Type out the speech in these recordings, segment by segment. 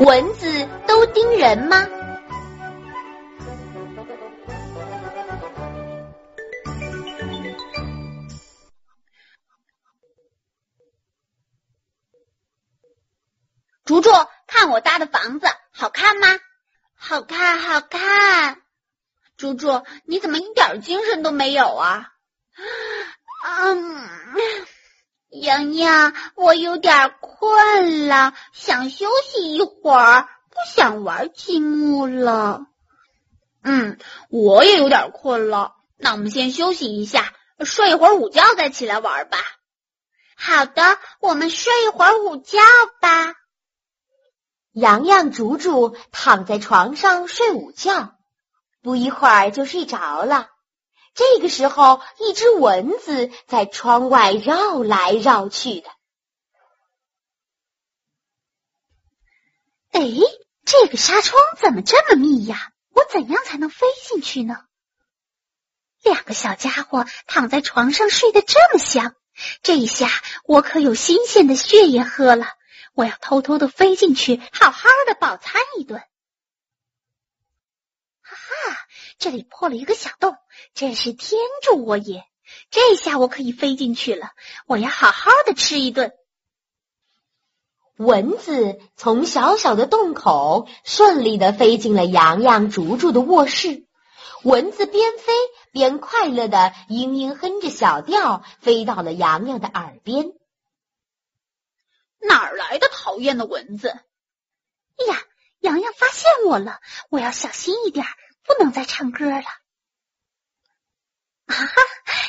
蚊子都叮人吗？竹竹，看我搭的房子好看吗？好看，好看。竹竹，你怎么一点精神都没有啊？嗯。洋洋，我有点困了，想休息一会儿，不想玩积木了。嗯，我也有点困了，那我们先休息一下，睡一会儿午觉再起来玩吧。好的，我们睡一会儿午觉吧。洋洋、竹竹躺在床上睡午觉，不一会儿就睡着了。这个时候，一只蚊子在窗外绕来绕去的。哎，这个纱窗怎么这么密呀？我怎样才能飞进去呢？两个小家伙躺在床上睡得这么香，这下我可有新鲜的血液喝了。我要偷偷的飞进去，好好的饱餐一顿。这里破了一个小洞，真是天助我也！这下我可以飞进去了。我要好好的吃一顿。蚊子从小小的洞口顺利的飞进了洋洋、竹竹的卧室。蚊子边飞边快乐的嘤嘤哼着小调，飞到了洋洋的耳边。哪儿来的讨厌的蚊子？哎呀！洋洋发现我了，我要小心一点，不能再唱歌了。啊哈！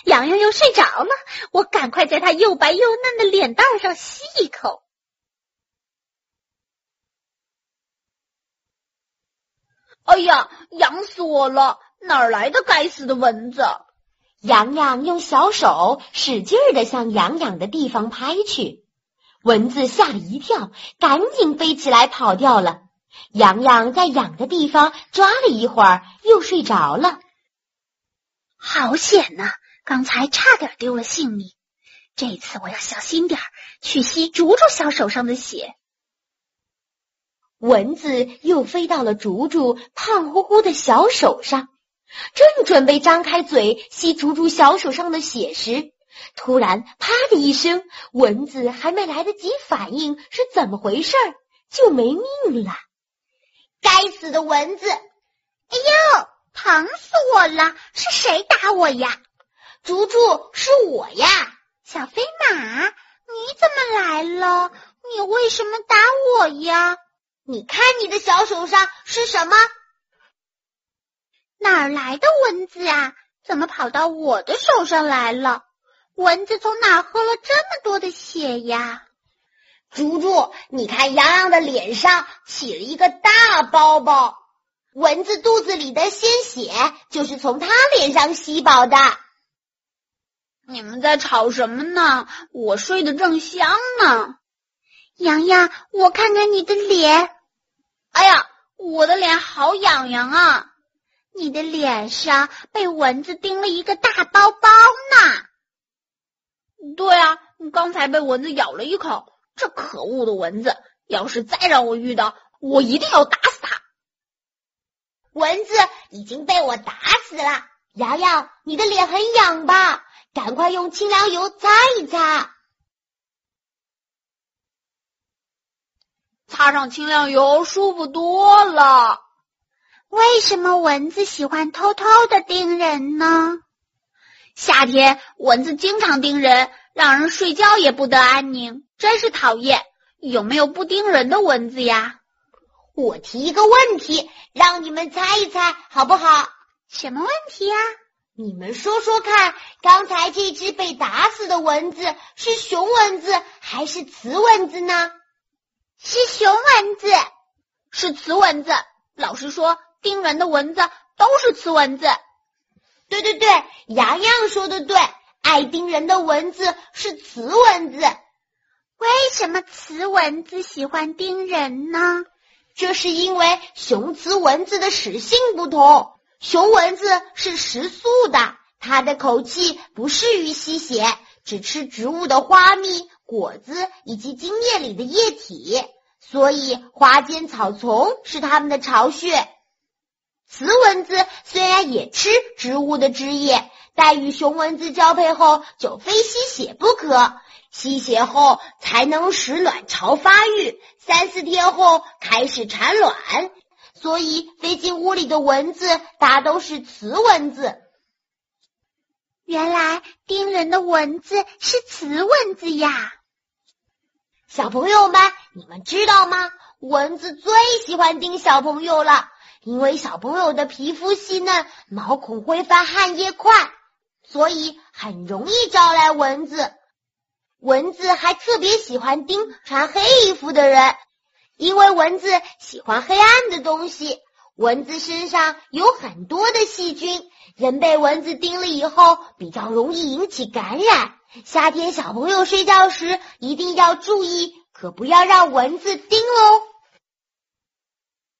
洋洋又睡着了，我赶快在他又白又嫩的脸蛋上吸一口。哎呀，痒死我了！哪儿来的该死的蚊子？洋洋用小手使劲的向痒痒的地方拍去，蚊子吓了一跳，赶紧飞起来跑掉了。洋洋在痒的地方抓了一会儿，又睡着了。好险呐！刚才差点丢了性命。这次我要小心点儿，去吸竹竹小手上的血。蚊子又飞到了竹竹胖乎乎的小手上，正准备张开嘴吸竹竹小手上的血时，突然“啪”的一声，蚊子还没来得及反应是怎么回事，就没命了。该死的蚊子！哎呦，疼死我了！是谁打我呀？竹竹，是我呀！小飞马，你怎么来了？你为什么打我呀？你看你的小手上是什么？哪儿来的蚊子啊？怎么跑到我的手上来了？蚊子从哪喝了这么多的血呀？竹竹，你看洋洋的脸上起了一个大包包，蚊子肚子里的鲜血就是从他脸上吸饱的。你们在吵什么呢？我睡得正香呢。洋洋，我看看你的脸。哎呀，我的脸好痒痒啊！你的脸上被蚊子叮了一个大包包呢。对啊，刚才被蚊子咬了一口。这可恶的蚊子，要是再让我遇到，我一定要打死它。蚊子已经被我打死了。瑶瑶，你的脸很痒吧？赶快用清凉油擦一擦。擦上清凉油，舒服多了。为什么蚊子喜欢偷偷的叮人呢？夏天蚊子经常叮人。让人睡觉也不得安宁，真是讨厌！有没有不叮人的蚊子呀？我提一个问题，让你们猜一猜，好不好？什么问题呀？你们说说看，刚才这只被打死的蚊子是雄蚊子还是雌蚊子呢？是雄蚊子，是雌蚊子。老实说，叮人的蚊子都是雌蚊子。对对对，洋洋说的对。爱叮人的蚊子是雌蚊子，为什么雌蚊子喜欢叮人呢？这是因为雄雌蚊子的食性不同。雄蚊子是食素的，它的口气不适于吸血，只吃植物的花蜜、果子以及茎叶里的液体，所以花间草丛是它们的巢穴。雌蚊子虽然也吃植物的汁液，但与雄蚊子交配后就非吸血不可。吸血后才能使卵巢发育，三四天后开始产卵。所以飞进屋里的蚊子大都是雌蚊子。原来叮人的蚊子是雌蚊子呀！小朋友们，你们知道吗？蚊子最喜欢叮小朋友了，因为小朋友的皮肤细嫩，毛孔挥发，汗液快，所以很容易招来蚊子。蚊子还特别喜欢叮穿黑衣服的人，因为蚊子喜欢黑暗的东西。蚊子身上有很多的细菌，人被蚊子叮了以后，比较容易引起感染。夏天小朋友睡觉时一定要注意，可不要让蚊子叮喽。